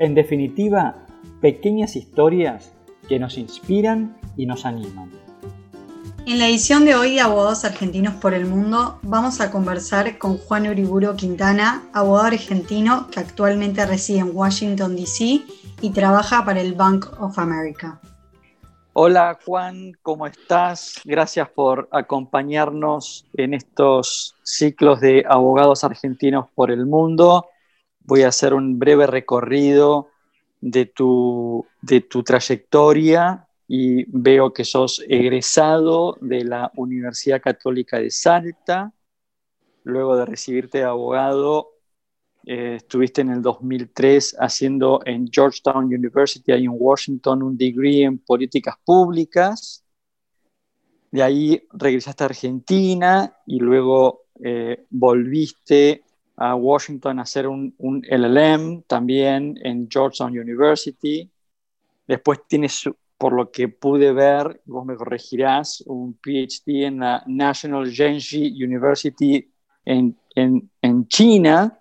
En definitiva, pequeñas historias que nos inspiran y nos animan. En la edición de hoy de Abogados Argentinos por el Mundo vamos a conversar con Juan Uriburo Quintana, abogado argentino que actualmente reside en Washington, D.C. y trabaja para el Bank of America. Hola Juan, ¿cómo estás? Gracias por acompañarnos en estos ciclos de Abogados Argentinos por el Mundo. Voy a hacer un breve recorrido de tu, de tu trayectoria y veo que sos egresado de la Universidad Católica de Salta. Luego de recibirte de abogado, eh, estuviste en el 2003 haciendo en Georgetown University, ahí en Washington, un degree en políticas públicas. De ahí regresaste a Argentina y luego eh, volviste a Washington a hacer un, un, LLM también en Georgetown University. Después tienes por lo que pude ver, vos me corregirás, un PhD en la National Zhengzhi University en, en, en China.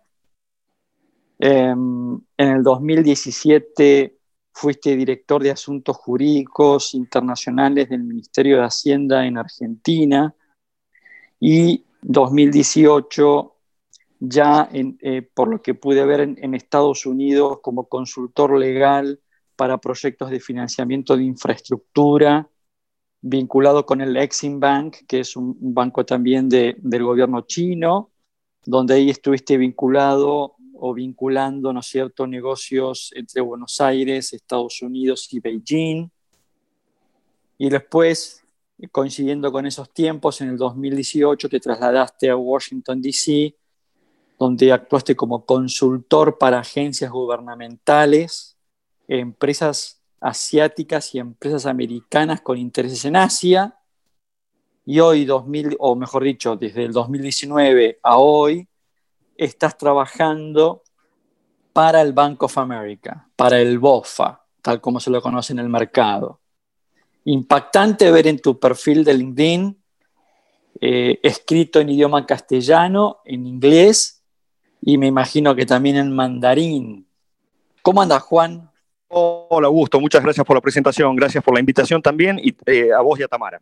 Em, en el 2017 fuiste director de Asuntos Jurídicos Internacionales del Ministerio de Hacienda en Argentina y 2018 ya, eh, por lo que pude ver en, en Estados Unidos, como consultor legal para proyectos de financiamiento de infraestructura vinculado con el Exim Bank, que es un banco también de, del gobierno chino, donde ahí estuviste vinculado o vinculando, ¿no es cierto?, negocios entre Buenos Aires, Estados Unidos y Beijing. Y después, coincidiendo con esos tiempos, en el 2018 te trasladaste a Washington, D.C., donde actuaste como consultor para agencias gubernamentales empresas asiáticas y empresas americanas con intereses en Asia. Y hoy, 2000, o mejor dicho, desde el 2019 a hoy, estás trabajando para el Bank of America, para el BOFA, tal como se lo conoce en el mercado. Impactante ver en tu perfil de LinkedIn, eh, escrito en idioma castellano, en inglés y me imagino que también en mandarín. ¿Cómo andas, Juan? Hola Augusto, muchas gracias por la presentación, gracias por la invitación también y eh, a vos y a Tamara.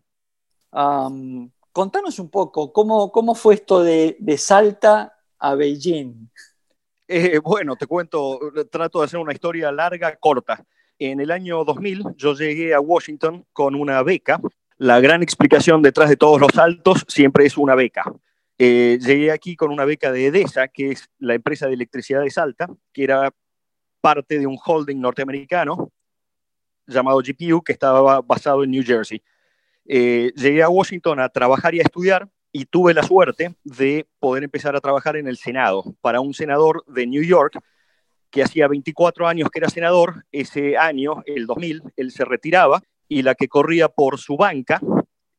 contanos un poco, ¿cómo, cómo fue esto de, de Salta a Beijing? Eh, bueno, te cuento, trato de hacer una historia larga, corta. En el año 2000 yo llegué a Washington con una beca. La gran explicación detrás de todos los saltos siempre es una beca. Eh, llegué aquí con una beca de EDESA, que es la empresa de electricidad de Salta, que era parte de un holding norteamericano llamado GPU que estaba basado en New Jersey. Eh, llegué a Washington a trabajar y a estudiar y tuve la suerte de poder empezar a trabajar en el Senado para un senador de New York que hacía 24 años que era senador. Ese año, el 2000, él se retiraba y la que corría por su banca,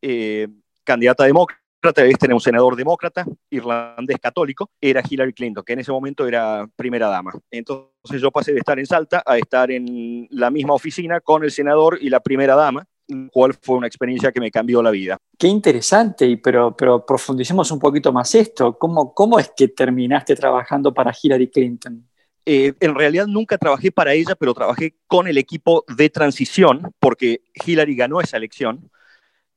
eh, candidata demócrata, este era un senador demócrata, irlandés católico, era Hillary Clinton, que en ese momento era primera dama. Entonces yo pasé de estar en Salta a estar en la misma oficina con el senador y la primera dama, cual fue una experiencia que me cambió la vida. Qué interesante, pero, pero profundicemos un poquito más esto. ¿Cómo, cómo es que terminaste trabajando para Hillary Clinton? Eh, en realidad nunca trabajé para ella, pero trabajé con el equipo de transición, porque Hillary ganó esa elección.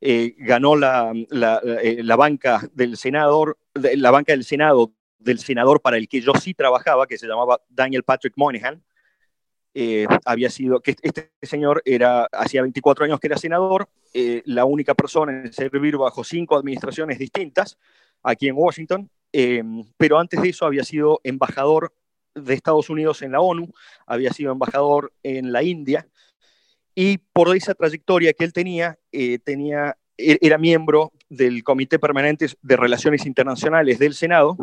Eh, ganó la, eh, la, banca del senador, la banca del Senado del senador para el que yo sí trabajaba, que se llamaba Daniel Patrick Moynihan. Eh, había sido, que este señor era, hacía 24 años que era senador, la única persona en servir bajo cinco administraciones distintas aquí en Washington, pero antes de eso había sido embajador de Estados Unidos en la ONU, había sido embajador en la India, y por esa trayectoria que él tenía, eh, tenía e-, era miembro del Comité Permanente de Relaciones Internacionales del Senado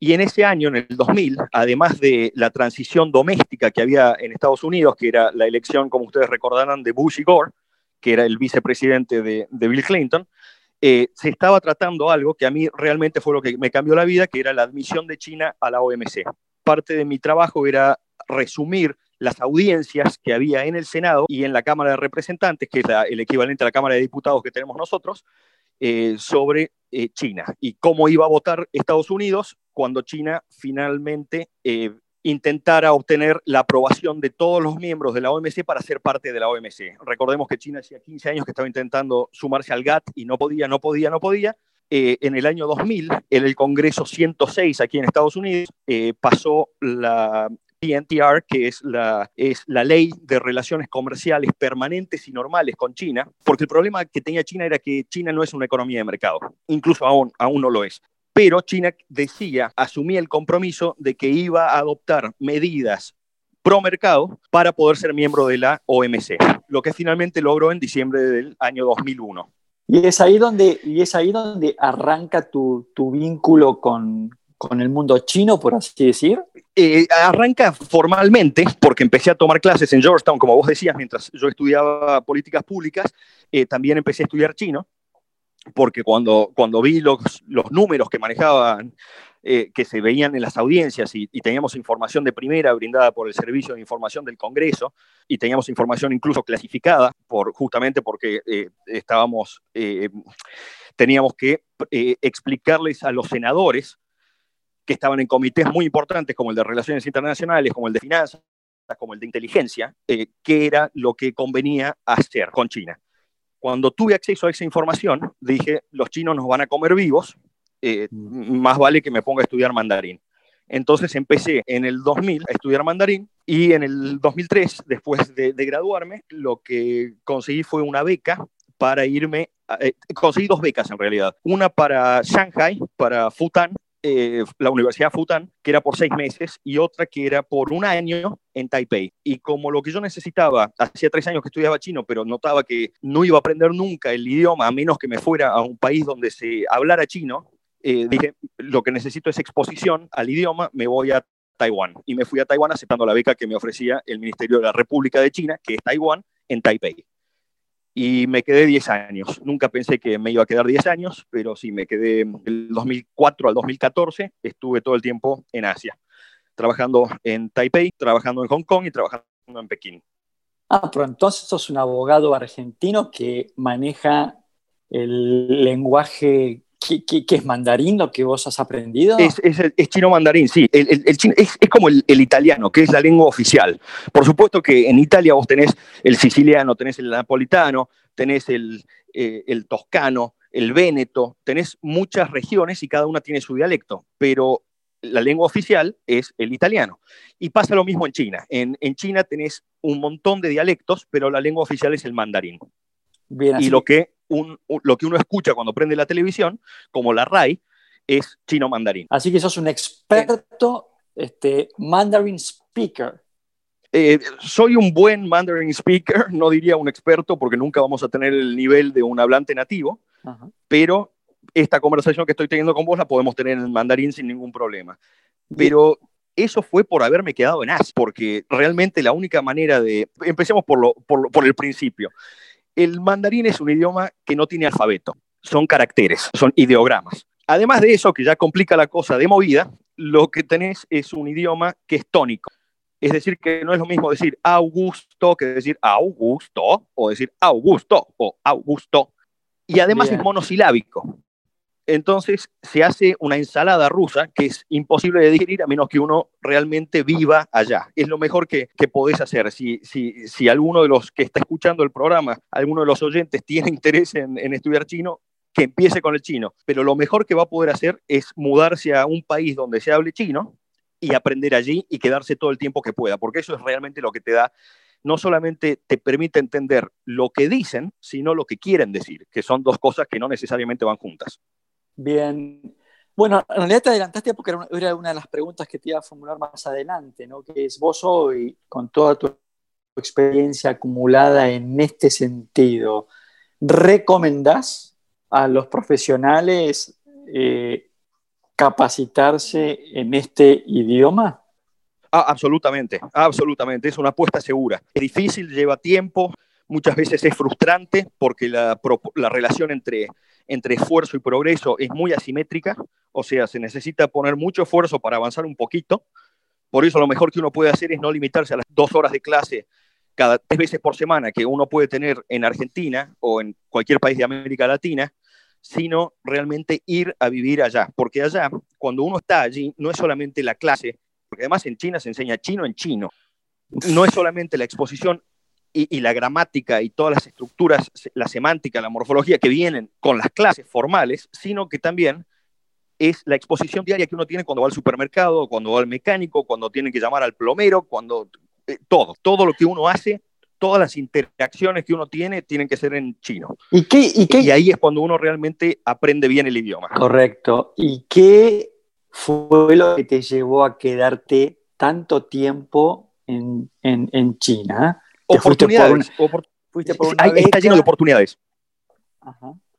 Y en ese año, en el 2000, además de la transición doméstica que había en Estados Unidos, que era la elección, como ustedes recordarán, de Bush y Gore, que era el vicepresidente de, Bill Clinton, eh, se estaba tratando algo que a mí realmente fue lo que me cambió la vida, que era la admisión de China a la OMC. Parte de mi trabajo era resumir las audiencias que había en el Senado y en la Cámara de Representantes, que es el equivalente a la Cámara de Diputados que tenemos nosotros, eh, sobre eh, China y cómo iba a votar Estados Unidos cuando China finalmente eh, intentara obtener la aprobación de todos los miembros de la OMC para ser parte de la OMC. Recordemos que China hacía 15 años que estaba intentando sumarse al GATT y no podía, no podía, no podía. en el año 2000, en el Congreso 106 aquí en Estados Unidos, pasó la PNTR, que es la, es la ley de relaciones comerciales permanentes y normales con China, porque el problema que tenía China era que China no es una economía de mercado, incluso aún, aún no lo es. Pero China decía, asumía el compromiso de que iba a adoptar medidas pro mercado para poder ser miembro de la OMC, lo que finalmente logró en diciembre del año 2001. Y es ahí donde, y es ahí donde arranca tu, tu vínculo con, con el mundo chino, por así decir? Eh, arranca formalmente, porque empecé a tomar clases en Georgetown, como vos decías, mientras yo estudiaba políticas públicas, eh, también empecé a estudiar chino, porque cuando, cuando vi los, los números que manejaban, eh, que se veían en las audiencias y, teníamos información de primera brindada por el Servicio de Información del Congreso y teníamos información incluso clasificada, por, justamente porque estábamos, teníamos que explicarles a los senadores que estaban en comités muy importantes como el de Relaciones Internacionales, como el de Finanzas, como el de Inteligencia, eh, qué era lo que convenía hacer con China. Cuando tuve acceso a esa información, dije, los chinos nos van a comer vivos, eh, mm. más vale que me ponga a estudiar mandarín. Entonces empecé en el 2000 a estudiar mandarín y en el 2003, después de, graduarme, lo que conseguí fue una beca para irme, eh, conseguí dos becas en realidad, una para Shanghai, para Futan, eh, la Universidad Futan, que era por seis meses, y otra que era por un año en Taipei. Y como lo que yo necesitaba, hacía tres años que estudiaba chino, pero notaba que no iba a aprender nunca el idioma, a menos que me fuera a un país donde se hablara chino, eh, dije, lo que necesito es exposición al idioma, me voy a Taiwán. Y me fui a Taiwán aceptando la beca que me ofrecía el Ministerio de la República de China, que es Taiwán, en Taipei y me quedé 10 años. Nunca pensé que me iba a quedar 10 años, pero sí, me quedé del 2004 al 2014, estuve todo el tiempo en Asia, trabajando en Taipei, trabajando en Hong Kong y trabajando en Pekín. Ah, pero entonces sos un abogado argentino que maneja el lenguaje ¿Qué, es mandarín lo que vos has aprendido? Es, chino mandarín, sí. El, es, como el, italiano, que es la lengua oficial. Por supuesto que en Italia vos tenés el siciliano, tenés el napolitano, tenés el, eh, toscano, el véneto, tenés muchas regiones y cada una tiene su dialecto, pero la lengua oficial es el italiano. Y pasa lo mismo en China. En, China tenés un montón de dialectos, pero la lengua oficial es el mandarín. y lo que lo que uno escucha cuando prende la televisión, como la RAI, es chino mandarín. Así que sos un experto este, mandarin speaker. Eh, soy un buen Mandarin speaker, no diría un experto porque nunca vamos a tener el nivel de un hablante nativo, pero esta conversación que estoy teniendo con vos la podemos tener en mandarín sin ningún problema. Pero eso fue por haberme quedado en AS, porque realmente la única manera de... Empecemos por, lo, por, por el principio. El mandarín es un idioma que no tiene alfabeto, son caracteres, son ideogramas. Además de eso, que ya complica la cosa de movida, lo que tenés es un idioma que es tónico. Es decir, que no es lo mismo decir Augusto que decir Augusto, o decir Augusto o Augusto. Y además es monosilábico. Entonces se hace una ensalada rusa que es imposible de digerir a menos que uno realmente viva allá. Es lo mejor que, podés hacer. Si, si, si, alguno de los que está escuchando el programa, alguno de los oyentes tiene interés en, en estudiar chino, que empiece con el chino. Pero lo mejor que va a poder hacer es mudarse a un país donde se hable chino y aprender allí y quedarse todo el tiempo que pueda, porque eso es realmente lo que te da no solamente te permite entender lo que dicen, sino lo que quieren decir, que son dos cosas que no necesariamente van juntas. Bien. Bueno, en realidad te adelantaste porque era una de las preguntas que te iba a formular más adelante, ¿no? Que es vos hoy, con toda tu experiencia acumulada en este sentido, ¿recomendás a los profesionales eh, capacitarse en este idioma? Ah, absolutamente, absolutamente. Es una apuesta segura. Es difícil, lleva tiempo, muchas veces es frustrante porque la, relación entre, entre esfuerzo y progreso es muy asimétrica, o sea, se necesita poner mucho esfuerzo para avanzar un poquito. Por eso lo mejor que uno puede hacer es no limitarse a las dos horas de clase cada tres veces por semana que uno puede tener en Argentina o en cualquier país de América Latina, sino realmente ir a vivir allá. Porque allá, cuando uno está allí, no es solamente la clase, porque además en China se enseña chino en chino. No es solamente la exposición y, la gramática y todas las estructuras, la semántica, la morfología que vienen con las clases formales, sino que también es la exposición diaria que uno tiene cuando va al supermercado, cuando va al mecánico, cuando tiene que llamar al plomero, cuando eh, todo, todo lo que uno hace, todas las interacciones que uno tiene tienen que ser en chino. ¿Y, qué, y, qué? y ahí es cuando uno realmente aprende bien el idioma. Correcto. ¿Y qué fue lo que te llevó a quedarte tanto tiempo en, China? Oportunidades. Fuiste por está lleno de oportunidades.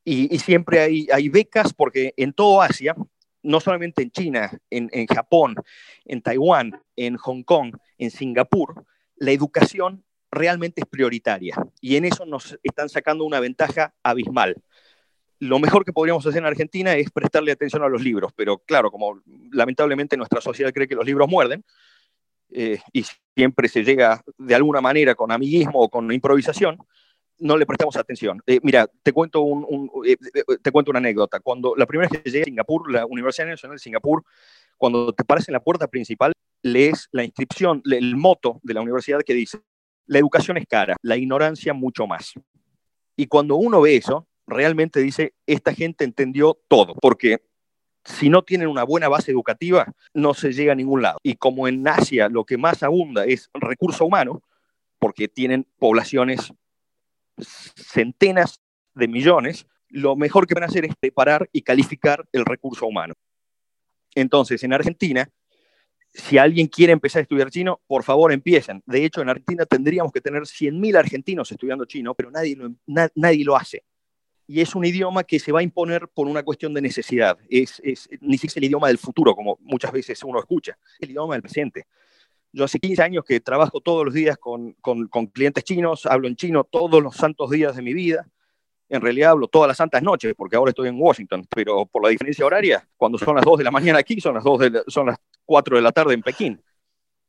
Y, siempre hay, hay becas porque en todo Asia, no solamente en China, en, en Japón, en Taiwán, en Hong Kong, en Singapur, la educación realmente es prioritaria y en eso nos están sacando una ventaja abismal lo mejor que podríamos hacer en Argentina es prestarle atención a los libros, pero claro, como lamentablemente nuestra sociedad cree que los libros muerden, eh, y siempre se llega de alguna manera con amiguismo o con improvisación, no le prestamos atención. Eh, mira, te cuento, un, eh, te cuento una anécdota. Cuando la primera vez que llegué a Singapur, la Universidad Nacional de Singapur, cuando te paras en la puerta principal, lees la inscripción, el moto de la universidad que dice, la educación es cara, la ignorancia mucho más. Y cuando uno ve eso, realmente dice, esta gente entendió todo, porque si no tienen una buena base educativa, no se llega a ningún lado. Y como en Asia lo que más abunda es recurso humano, porque tienen poblaciones centenas de millones, lo mejor que van a hacer es preparar y calificar el recurso humano. Entonces, en Argentina, si alguien quiere empezar a estudiar chino, por favor empiecen. De hecho, en Argentina tendríamos que tener 100.000 argentinos estudiando chino, pero nadie nadie lo hace y es un idioma que se va a imponer por una cuestión de necesidad. Es, es, ni siquiera es el idioma del futuro, como muchas veces uno escucha, es el idioma del presente. Yo hace 15 años que trabajo todos los días con, con, con, clientes chinos, hablo en chino todos los santos días de mi vida. En realidad hablo todas las santas noches, porque ahora estoy en Washington, pero por la diferencia horaria, cuando son las 2 de la mañana aquí, son las, 2 de son las 4 de la tarde en Pekín.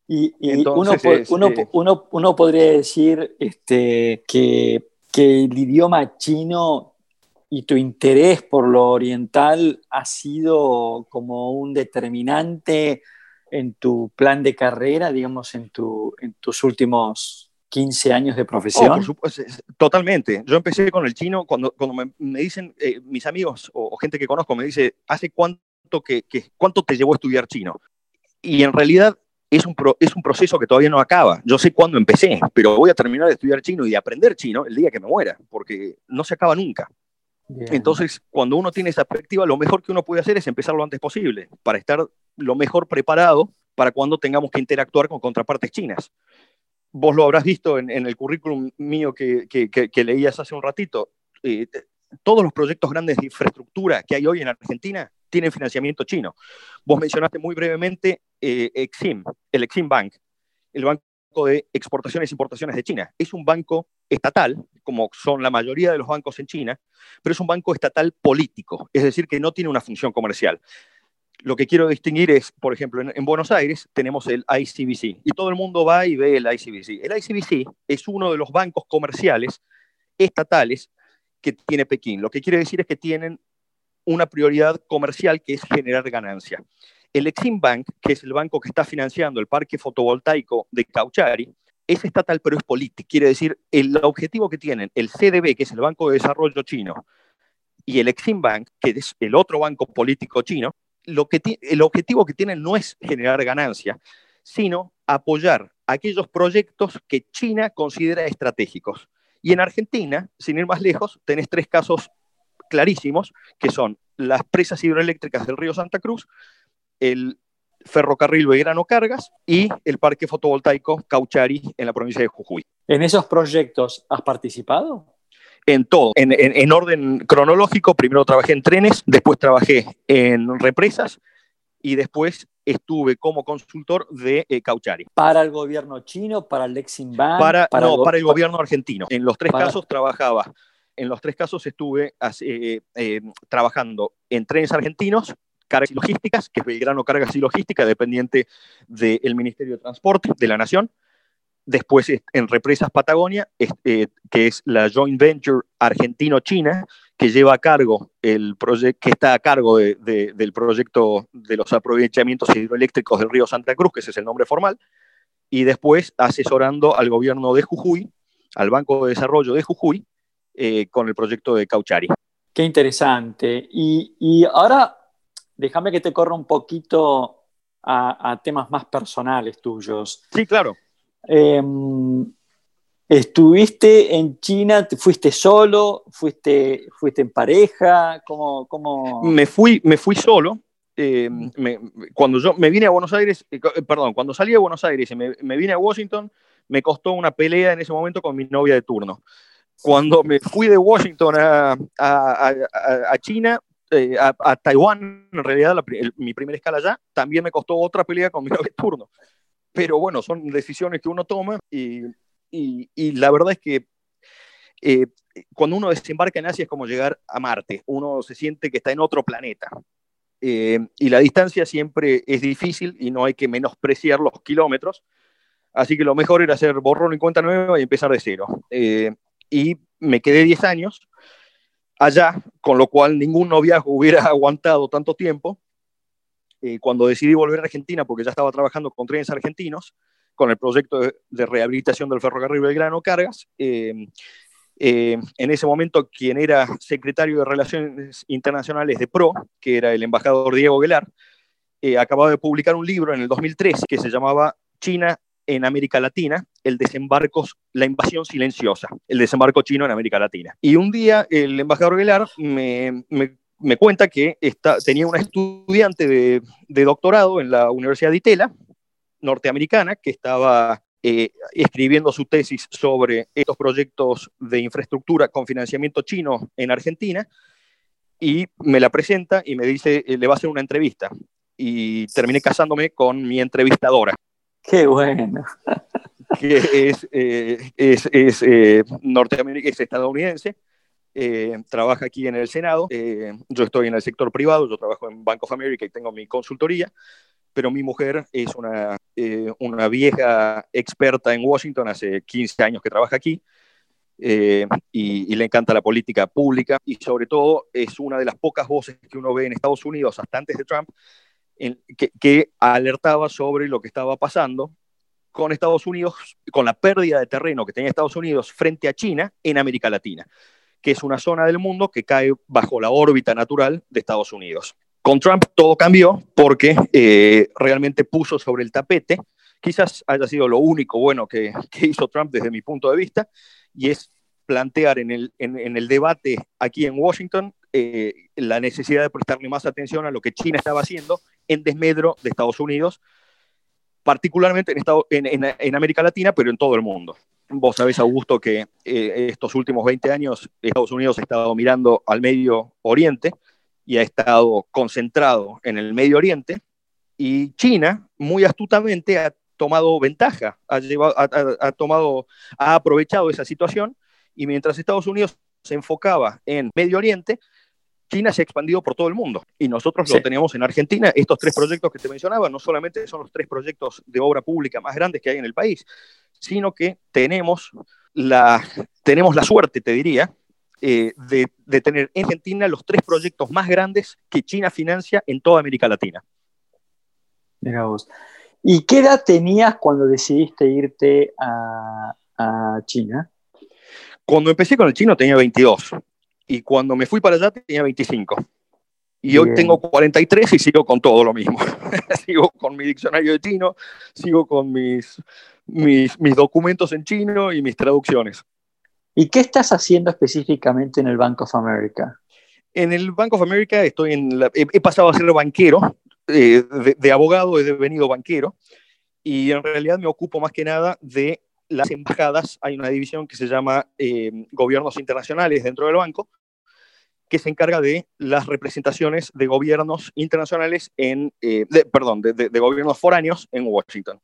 Y, Entonces, uno, uno, uno, uno, podría decir este, que, que el idioma chino y tu interés por lo oriental ha sido como un determinante en tu plan de carrera, digamos, en, tu, en tus últimos 15 años de profesión? Oh, totalmente. Yo empecé con el chino cuando, cuando me, dicen, eh, mis amigos o, gente que conozco me dice, ¿hace cuánto, que, cuánto te llevó a estudiar chino? Y en realidad es un, es un proceso que todavía no acaba. Yo sé cuándo empecé, pero voy a terminar de estudiar chino y de aprender chino el día que me muera, porque no se acaba nunca. Entonces, cuando uno tiene esa perspectiva, lo mejor que uno puede hacer es empezar lo antes posible, para estar lo mejor preparado para cuando tengamos que interactuar con contrapartes chinas. Vos lo habrás visto en, el currículum mío que, leías hace un ratito. Eh, todos los proyectos grandes de infraestructura que hay hoy en Argentina tienen financiamiento chino. Vos mencionaste muy brevemente eh, Exim, el Exim Bank, el banco de exportaciones e importaciones de China. Es un banco estatal, como son la mayoría de los bancos en China, pero es un banco estatal político, es decir, que no tiene una función comercial. Lo que quiero distinguir es, por ejemplo, en, Buenos Aires tenemos el ICBC y todo el mundo va y ve el ICBC. El ICBC es uno de los bancos comerciales estatales que tiene Pekín. Lo que quiere decir es que tienen una prioridad comercial que es generar ganancia. El Exim Bank, que es el banco que está financiando el parque fotovoltaico de Cauchari, es estatal pero es político. Quiere decir, el objetivo que tienen el CDB, que es el Banco de Desarrollo Chino, y el Exim Bank, que es el otro banco político chino, lo que el objetivo que tienen no es generar ganancia, sino apoyar aquellos proyectos que China considera estratégicos. Y en Argentina, sin ir más lejos, tenés tres casos clarísimos, que son las presas hidroeléctricas del río Santa Cruz, el ferrocarril Belgrano Cargas y el parque fotovoltaico Cauchari en la provincia de Jujuy. ¿En esos proyectos has participado? En todo, en, orden cronológico, primero trabajé en trenes, después trabajé en represas y después estuve como consultor de eh, Cauchari. ¿Para el gobierno chino, para el Exim Bank? Para, no, para el gobierno argentino. En los tres casos trabajaba, en los tres casos estuve eh, eh, trabajando en trenes argentinos, cargas y logísticas, que es Belgrano Cargas y Logística, dependiente del Ministerio de Transporte de la Nación. Después en Represas Patagonia, que es la joint venture argentino-china, que lleva a cargo el proyecto, que está a cargo del proyecto de los aprovechamientos hidroeléctricos del río Santa Cruz, que ese es el nombre formal, y después asesorando al gobierno de Jujuy, al Banco de Desarrollo de Jujuy, eh, con el proyecto de Cauchari. Qué interesante. Y, ahora déjame que te corra un poquito a, temas más personales tuyos. Sí, claro. Em, ¿Estuviste en China? ¿Fuiste solo? ¿Fuiste, fuiste en pareja? ¿Cómo, cómo... Me, fui, me fui solo. Eh, cuando yo me vine a Buenos Aires, eh, eh, perdón, cuando salí de Buenos Aires y me, me, vine a Washington, me costó una pelea en ese momento con mi novia de turno. Cuando me fui de Washington a, a, a, China, a, Taiwán, en realidad mi primera escala allá, también me costó otra pelea con mi turno. Pero bueno, son decisiones que uno toma y y, la verdad es que eh, cuando uno desembarca en Asia es como llegar a Marte, uno se siente que está en otro planeta. Eh, y la distancia siempre es difícil y no hay que menospreciar los kilómetros. Así que lo mejor era hacer borrón y cuenta nueva y empezar de cero. Eh, y me quedé 10 años allá, con lo cual ningún noviazgo hubiera aguantado tanto tiempo. cuando decidí volver a Argentina, porque ya estaba trabajando con trenes argentinos, con el proyecto de, rehabilitación del ferrocarril Belgrano Cargas. Eh, eh, en ese momento, quien era secretario de Relaciones Internacionales de PRO, que era el embajador Diego Guelar, eh, acababa de publicar un libro en el 2003 que se llamaba China en América Latina, el desembarco, la invasión silenciosa, el desembarco chino en América Latina. Y un día el embajador Guelar me, me, cuenta que tenía una estudiante de, de, doctorado en la Universidad de Itela, norteamericana que estaba eh, escribiendo su tesis sobre estos proyectos de infraestructura con financiamiento chino en Argentina y me la presenta y me dice, eh, le va a hacer una entrevista. Y terminé casándome con mi entrevistadora. Qué bueno. Que es, eh, es, es, es estadounidense. trabaja aquí en el Senado. yo estoy en el sector privado, yo trabajo en Bank of America y tengo mi consultoría pero mi mujer es una, eh, vieja experta en Washington, hace 15 años que trabaja aquí, eh, y, le encanta la política pública, y sobre todo es una de las pocas voces que uno ve en Estados Unidos hasta antes de Trump, que, que alertaba sobre lo que estaba pasando con Estados Unidos, con la pérdida de terreno que tenía Estados Unidos frente a China en América Latina, que es una zona del mundo que cae bajo la órbita natural de Estados Unidos. Con Trump todo cambió porque eh, realmente puso sobre el tapete, quizás haya sido lo único bueno que, hizo Trump desde mi punto de vista, y es plantear en el, en, el debate aquí en Washington eh, la necesidad de prestarle más atención a lo que China estaba haciendo en desmedro de Estados Unidos, particularmente en, Estado, en, en, América Latina, pero en todo el mundo. Vos sabés, Augusto, que eh, estos últimos 20 años Estados Unidos ha estado mirando al Medio Oriente, y ha estado concentrado en el Medio Oriente, y China muy astutamente ha tomado ventaja, ha, ha, tomado, ha aprovechado esa situación, y mientras Estados Unidos se enfocaba en Medio Oriente, China se ha expandido por todo el mundo y nosotros lo teníamos en Argentina. Estos tres proyectos que te mencionaba no solamente son los tres proyectos de obra pública más grandes que hay en el país, sino que tenemos la, tenemos la suerte, te diría, eh, de, tener en Argentina los tres proyectos más grandes que China financia en toda América Latina. Mira vos. ¿Y qué edad tenías cuando decidiste irte a, China? Cuando empecé con el chino tenía 22 y cuando me fui para allá tenía 25. Y hoy tengo 43 y sigo con todo lo mismo. sigo con mi diccionario de chino, sigo con mis, mis, mis documentos en chino y mis traducciones. ¿Y qué estás haciendo específicamente en el Bank of America? En el Bank of America estoy en he, pasado a ser banquero, eh, de, abogado he devenido banquero, y en realidad me ocupo más que nada de las embajadas. Hay una división que se llama eh, Gobiernos Internacionales dentro del banco, que se encarga de las representaciones de gobiernos internacionales en, eh, perdón, de, gobiernos foráneos en Washington.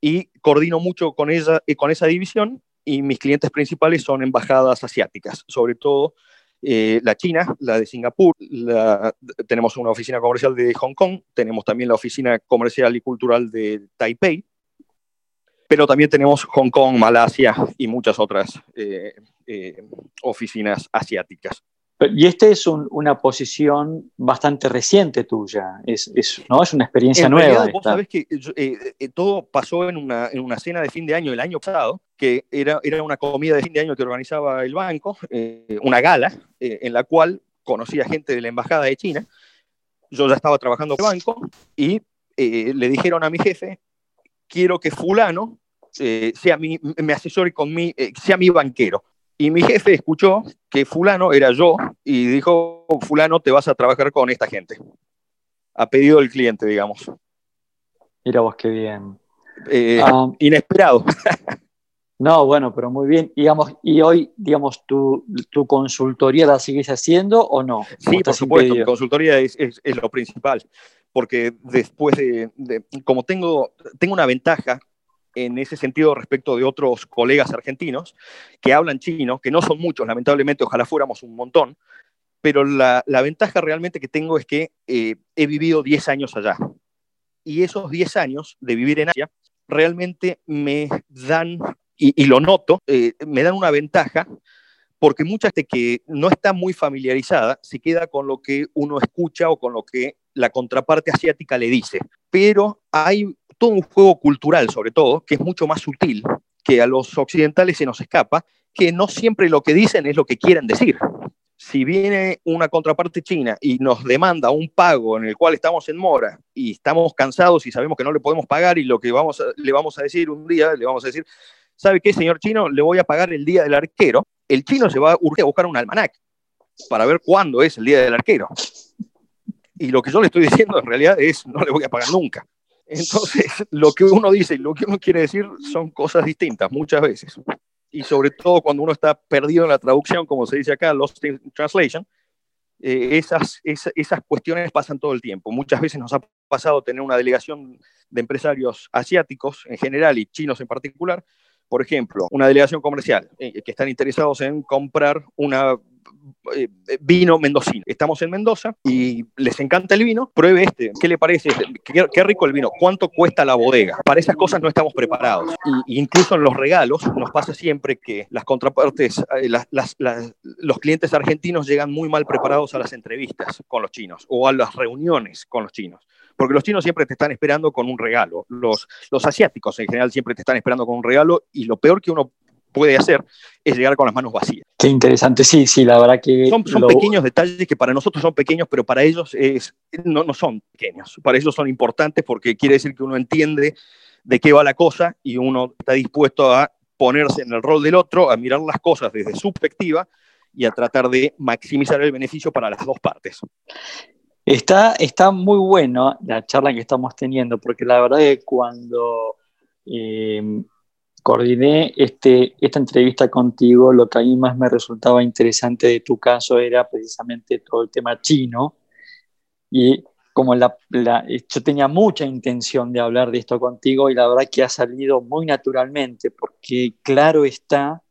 Y coordino mucho con, ella, y con esa división y mis clientes principales son embajadas asiáticas, sobre todo eh, la China, la de Singapur, tenemos una oficina comercial de Hong Kong, tenemos también la oficina comercial y cultural de Taipei, pero también tenemos Hong Kong, Malasia y muchas otras eh, eh, oficinas asiáticas. Y esta es una posición bastante reciente tuya, es, ¿no? es una experiencia nueva. vos sabés que eh, todo pasó en una, en una, cena de fin de año el año pasado, que era, era una comida de fin de año que organizaba el banco, una gala, en la cual conocía gente de la Embajada de China. Yo ya estaba trabajando en el banco y le dijeron a mi jefe, quiero que fulano eh, sea mi, me asesore con mi, eh, sea mi banquero. Y mi jefe escuchó que fulano era yo y dijo, fulano, te vas a trabajar con esta gente. A pedido del cliente, digamos. Mira vos qué bien. Eh, ah. inesperado. No, bueno, pero muy bien. Digamos, y hoy, digamos, tu, tu consultoría la sigues haciendo o no? Sí, por supuesto, mi consultoría es, es, es, lo principal, porque después de, de, como tengo, tengo una ventaja en ese sentido respecto de otros colegas argentinos que hablan chino, que no son muchos, lamentablemente, ojalá fuéramos un montón, pero la, ventaja realmente que tengo es que eh, he vivido 10 años allá. Y esos 10 años de vivir en Asia realmente me dan, y, lo noto, eh, me dan una ventaja porque mucha gente que no está muy familiarizada se queda con lo que uno escucha o con lo que la contraparte asiática le dice. Pero hay un juego cultural, sobre todo, que es mucho más sutil, que a los occidentales se nos escapa, que no siempre lo que dicen es lo que quieren decir. Si viene una contraparte china y nos demanda un pago en el cual estamos en mora y estamos cansados y sabemos que no le podemos pagar y lo que vamos le vamos a decir un día, le vamos a decir, ¿sabe qué, señor chino? Le voy a pagar el día del arquero. El chino se va a urgir a buscar un almanac para ver cuándo es el día del arquero. Y lo que yo le estoy diciendo en realidad es, no le voy a pagar nunca. Entonces, lo que uno dice y lo que uno quiere decir son cosas distintas muchas veces. Y sobre todo cuando uno está perdido en la traducción, como se dice acá, Lost in Translation, eh, esas, esas, esas, cuestiones pasan todo el tiempo. Muchas veces nos ha pasado tener una delegación de empresarios asiáticos en general y chinos en particular. Por ejemplo, una delegación comercial eh, que están interesados en comprar una vino mendocino. Estamos en Mendoza y les encanta el vino, pruebe este, ¿qué le parece? Qué, rico el vino, ¿cuánto cuesta la bodega? Para esas cosas no estamos preparados. Y, incluso en los regalos nos pasa siempre que las contrapartes, eh, los clientes argentinos llegan muy mal preparados a las entrevistas con los chinos o a las reuniones con los chinos porque los chinos siempre te están esperando con un regalo, los asiáticos en general siempre te están esperando con un regalo y lo peor que uno puede hacer es llegar con las manos vacías. Qué interesante, sí, sí, la verdad que... Son, pequeños detalles que para nosotros son pequeños, pero para ellos es, no, no son pequeños, para ellos son importantes porque quiere decir que uno entiende de qué va la cosa y uno está dispuesto a ponerse en el rol del otro, a mirar las cosas desde su perspectiva y a tratar de maximizar el beneficio para las dos partes. Está, está muy bueno la charla que estamos teniendo, porque la verdad es que cuando eh, coordiné este, esta entrevista contigo, lo que a mí más me resultaba interesante de tu caso era precisamente todo el tema chino. Y como la, yo tenía mucha intención de hablar de esto contigo y la verdad que ha salido muy naturalmente, porque claro está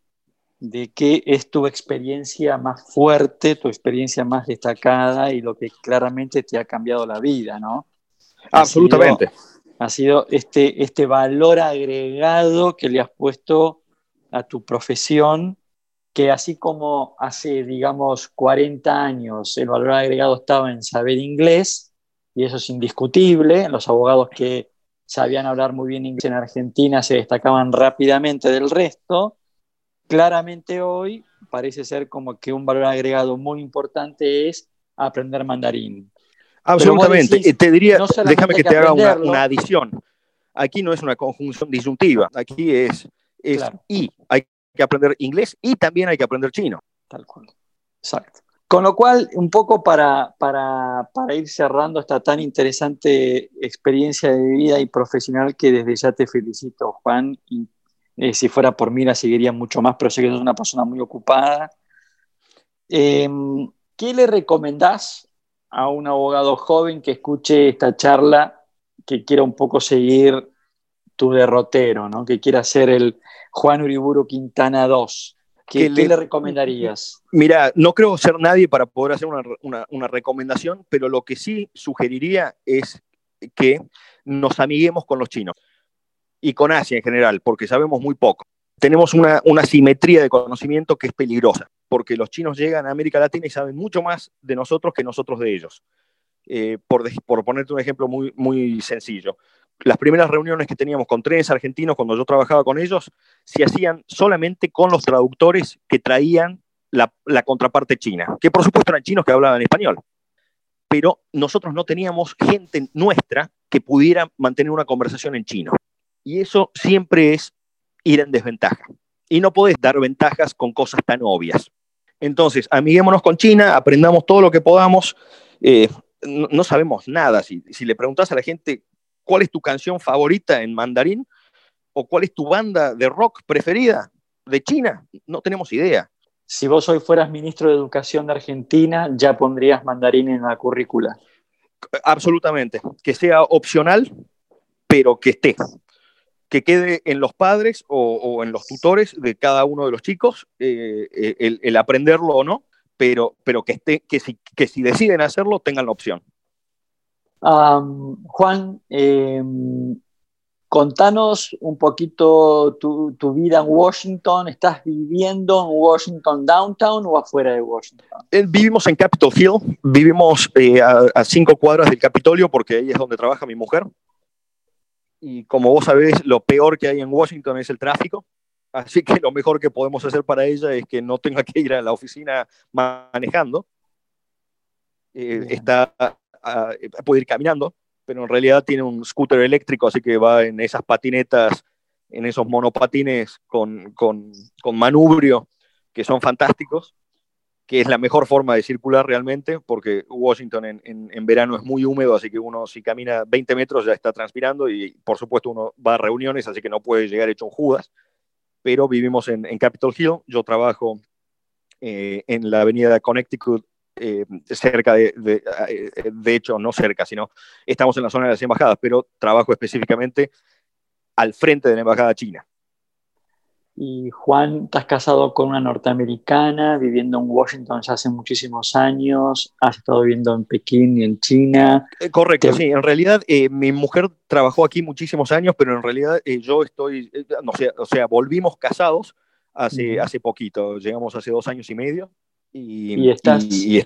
de que es tu experiencia más fuerte, tu experiencia más destacada y lo que claramente te ha cambiado la vida, ¿no? Absolutamente ha sido este, este valor agregado que le has puesto a tu profesión, que así como hace, digamos, 40 años el valor agregado estaba en saber inglés, y eso es indiscutible, los abogados que sabían hablar muy bien inglés en Argentina se destacaban rápidamente del resto, claramente hoy parece ser como que un valor agregado muy importante es aprender mandarín. Absolutamente. te diría, déjame que, te haga una, adición. Aquí no es una conjunción disyuntiva, aquí es, es y. Hay que aprender inglés y también hay que aprender chino. Tal cual. Exacto. Con lo cual, un poco para, para, para, ir cerrando esta tan interesante experiencia de vida y profesional que desde ya te felicito, Juan. Y eh, si fuera por mí la seguiría mucho más, pero sé que sos una persona muy ocupada. Eh, ¿qué le recomendás a un abogado joven que escuche esta charla, que quiera un poco seguir tu derrotero, ¿no? que quiera ser el Juan Uriburu Quintana 2? ¿Qué, le, recomendarías? Mira, no creo ser nadie para poder hacer una, recomendación, pero lo que sí sugeriría es que nos amiguemos con los chinos y con Asia en general, porque sabemos muy poco. Tenemos una, una simetría de conocimiento que es peligrosa, porque los chinos llegan a América Latina y saben mucho más de nosotros que nosotros de ellos. Eh, por, por, ponerte un ejemplo muy, muy sencillo, las primeras reuniones que teníamos con trenes argentinos, cuando yo trabajaba con ellos, se hacían solamente con los traductores que traían la, contraparte china, que por supuesto eran chinos que hablaban español. Pero nosotros no teníamos gente nuestra que pudiera mantener una conversación en chino. Y eso siempre es ir en desventaja. Y no podés dar ventajas con cosas tan obvias. Entonces, amiguémonos con China, aprendamos todo lo que podamos. Eh, no, sabemos nada. Si, si le preguntas a la gente cuál es tu canción favorita en mandarín o cuál es tu banda de rock preferida de China. No tenemos idea. Si vos hoy fueras ministro de Educación de Argentina, ya pondrías mandarín en la currícula. Absolutamente. Que sea opcional, pero que esté. Que quede en los padres o, en los tutores de cada uno de los chicos eh, eh, el, aprenderlo o no, pero, pero que, esté, que, si, que si deciden hacerlo tengan la opción. Juan, em, contanos un poquito tu, vida en Washington. ¿Estás viviendo en Washington Downtown o afuera de Washington? Eh, vivimos en Capitol Hill, vivimos eh, a, cinco cuadras del Capitolio porque ahí es donde trabaja mi mujer. Y como vos sabés, lo peor que hay en Washington es el tráfico. Así que lo mejor que podemos hacer para ella es que no tenga que ir a la oficina manejando. Eh, está puede ir caminando, pero en realidad tiene un scooter eléctrico, así que va en esas patinetas, en esos monopatines con, con, con manubrio, que son fantásticos, que es la mejor forma de circular realmente, porque Washington en, en, verano es muy húmedo, así que uno si camina 20 metros ya está transpirando y por supuesto uno va a reuniones, así que no puede llegar hecho un Judas, pero vivimos en, en Capitol Hill, yo trabajo eh, en la avenida Connecticut eh, cerca de, eh, de, hecho, no cerca, sino estamos en la zona de las embajadas, pero trabajo específicamente al frente de la embajada china. Y Juan, estás casado con una norteamericana, viviendo en Washington ya hace muchísimos años, has estado viviendo en Pekín y en China. Eh, correcto, sí, en realidad mi mujer trabajó aquí muchísimos años, pero en realidad yo estoy, no sé, o sea, volvimos casados hace, hace poquito, llegamos hace dos años y medio, y, estás... y,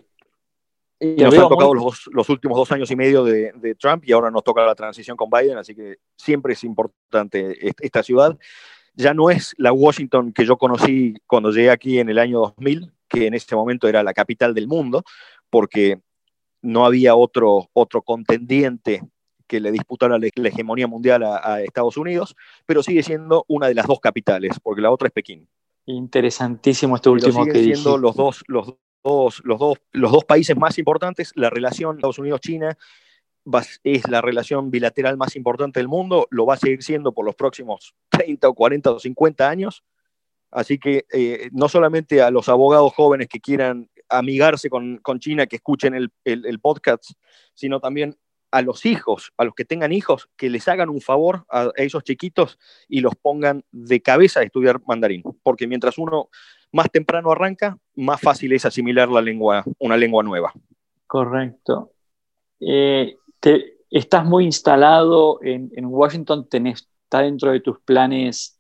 nos han tocado los, los, últimos dos años y medio de, de, Trump y ahora nos toca la transición con Biden, así que siempre es importante esta ciudad. Ya no es la Washington que yo conocí cuando llegué aquí en el año 2000, que en ese momento era la capital del mundo, porque no había otro, otro contendiente que le disputara la, hegemonía mundial a, a, Estados Unidos, pero sigue siendo una de las dos capitales, porque la otra es Pekín. Interesantísimo este último que siendo los dos, los, dos, los, dos, los dos países más importantes. La relación Estados Unidos-China es la relación bilateral más importante del mundo, lo va a seguir siendo por los próximos 30 o 40 o 50 años. Así que eh, no solamente a los abogados jóvenes que quieran amigarse con, con China, que escuchen el, el, podcast, sino también a los hijos, a los que tengan hijos, que les hagan un favor a esos chiquitos y los pongan de cabeza a estudiar mandarín, porque mientras uno más temprano arranca, más fácil es asimilar la lengua, una lengua nueva. Correcto. Eh, ¿Estás muy instalado en, Washington? Tenés, ¿Está dentro de tus planes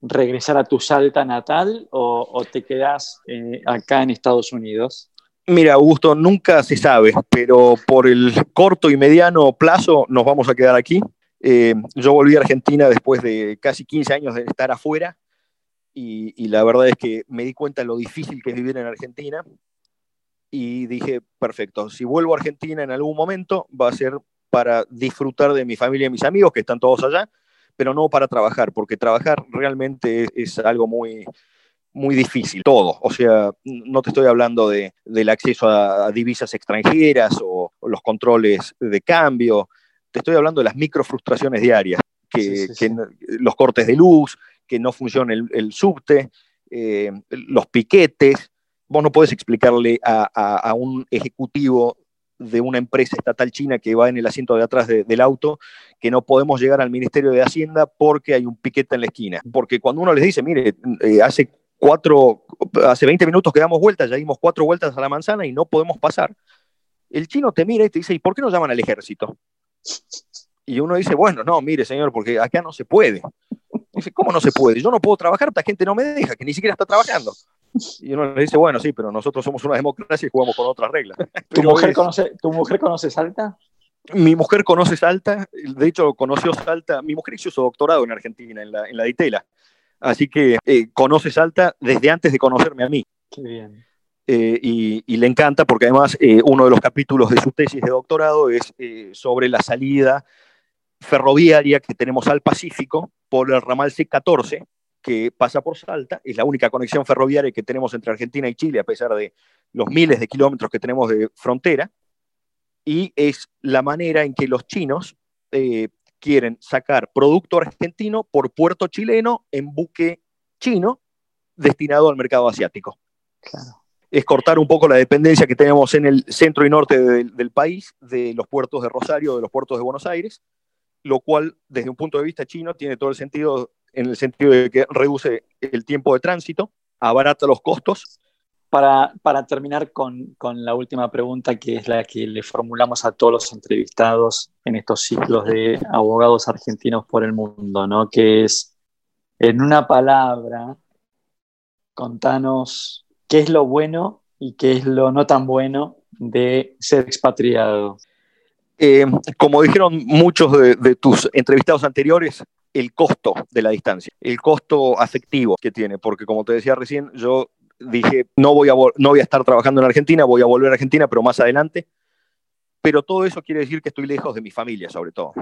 regresar a tu Salta natal o, te quedas eh, acá en Estados Unidos? Mira, Augusto, nunca se sabe, pero por el corto y mediano plazo nos vamos a quedar aquí. Eh, yo volví a Argentina después de casi 15 años de estar afuera y, la verdad es que me di cuenta de lo difícil que es vivir en Argentina y dije, perfecto, si vuelvo a Argentina en algún momento va a ser para disfrutar de mi familia y mis amigos que están todos allá, pero no para trabajar, porque trabajar realmente es algo muy, muy difícil, todo. O sea, no te estoy hablando de, del acceso a, divisas extranjeras o, los controles de cambio, te estoy hablando de las micro frustraciones diarias, que, los cortes de luz, que no funciona el, subte, eh, los piquetes, vos no podés explicarle a, un ejecutivo de una empresa estatal china que va en el asiento de atrás del auto que no podemos llegar al Ministerio de Hacienda porque hay un piquete en la esquina. Porque cuando uno les dice, mire, eh, hace cuatro, hace 20 minutos que damos vueltas, ya dimos cuatro vueltas a la manzana y no podemos pasar. El chino te mira y te dice, ¿y por qué no llaman al ejército? Y uno dice, bueno, no, mire, señor, porque acá no se puede. Dice, ¿cómo no se puede? Yo no puedo trabajar, esta gente no me deja, que ni siquiera está trabajando. Y uno le dice, bueno, sí, pero nosotros somos una democracia y jugamos con otras reglas. ¿Tu, mujer, conoce, ¿Tu mujer conoce Salta? Mi mujer conoce Salta, de hecho conoció Salta, mi mujer hizo su doctorado en Argentina, en la, en la DITELA, así que eh, conoce Salta desde antes de conocerme a mí. Qué bien. Eh, y, le encanta porque además eh, uno de los capítulos de su tesis de doctorado es sobre la salida ferroviaria que tenemos al Pacífico por el ramal C14, que pasa por Salta, es la única conexión ferroviaria que tenemos entre Argentina y Chile, a pesar de los miles de kilómetros que tenemos de frontera, y es la manera en que los chinos eh, quieren sacar producto argentino por puerto chileno en buque chino destinado al mercado asiático. Es cortar un poco la dependencia que tenemos en el centro y norte del país, de los puertos de Rosario, de los puertos de Buenos Aires, lo cual desde un punto de vista chino tiene todo el sentido en el sentido de que reduce el tiempo de tránsito, abarata los costos. Para, para terminar con, con, la última pregunta, que es la que le formulamos a todos los entrevistados en estos ciclos de abogados argentinos por el mundo, ¿no? que es, en una palabra, contanos qué es lo bueno y qué es lo no tan bueno de ser expatriado. Eh, como dijeron muchos de, tus entrevistados anteriores, el costo de la distancia, el costo afectivo que tiene, porque como te decía recién, yo dije, no voy, a, no voy a estar trabajando en Argentina, voy a volver a Argentina, pero más adelante. Pero todo eso quiere decir que estoy lejos de mi familia, sobre todo.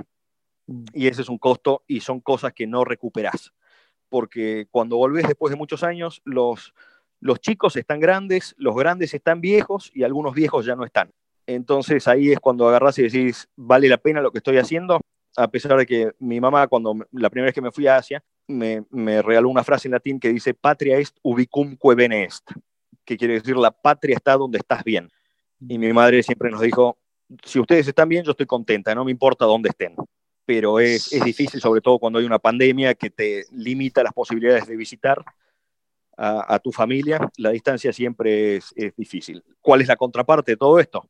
Y ese es un costo y son cosas que no recuperas. Porque cuando volvés después de muchos años, los, los chicos están grandes, los grandes están viejos y algunos viejos ya no están. Entonces ahí es cuando agarras y decís, ¿vale la pena lo que estoy haciendo? A pesar de que mi mamá, cuando la primera vez que me fui a Asia, me, regaló una frase en latín que dice, patria est ubicumque bene est, que quiere decir, la patria está donde estás bien. Y mi madre siempre nos dijo, si ustedes están bien, yo estoy contenta, no me importa dónde estén. Pero es, difícil, sobre todo cuando hay una pandemia que te limita las posibilidades de visitar a, tu familia, la distancia siempre es difícil. ¿Cuál es la contraparte de todo esto?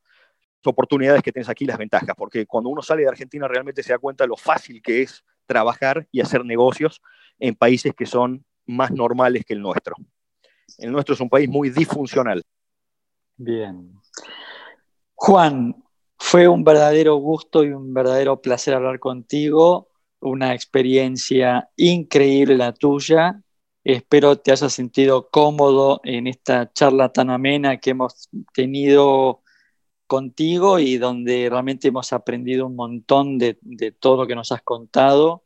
Oportunidades que tienes aquí, las ventajas, porque cuando uno sale de Argentina realmente se da cuenta de lo fácil que es trabajar y hacer negocios en países que son más normales que el nuestro. El nuestro es un país muy disfuncional. Bien. Juan, fue un verdadero gusto y un verdadero placer hablar contigo, una experiencia increíble la tuya. Espero te hayas sentido cómodo en esta charla tan amena que hemos tenido contigo y donde realmente hemos aprendido un montón de, todo lo que nos has contado.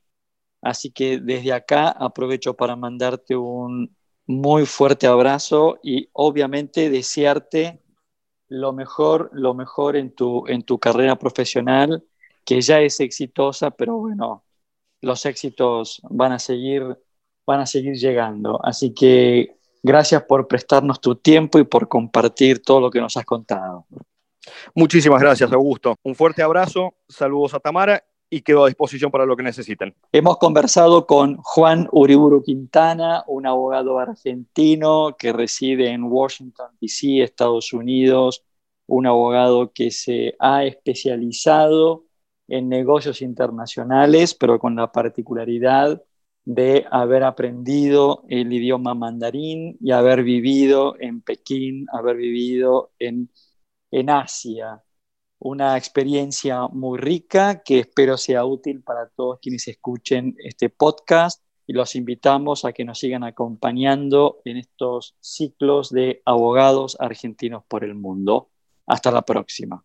Así que desde acá aprovecho para mandarte un muy fuerte abrazo y obviamente desearte lo mejor, lo mejor en tu, en tu carrera profesional, que ya es exitosa, pero bueno, los éxitos van a seguir, van a seguir llegando. Así que gracias por prestarnos tu tiempo y por compartir todo lo que nos has contado. Muchísimas gracias, Augusto. Un fuerte abrazo, saludos a Tamara y quedo a disposición para lo que necesiten. Hemos conversado con Juan Uriburu Quintana, un abogado argentino que reside en Washington, D.C., Estados Unidos, un abogado que se ha especializado en negocios internacionales, pero con la particularidad de haber aprendido el idioma mandarín y haber vivido en Pekín, haber vivido en en Asia. Una experiencia muy rica que espero sea útil para todos quienes escuchen este podcast y los invitamos a que nos sigan acompañando en estos ciclos de abogados argentinos por el mundo. Hasta la próxima.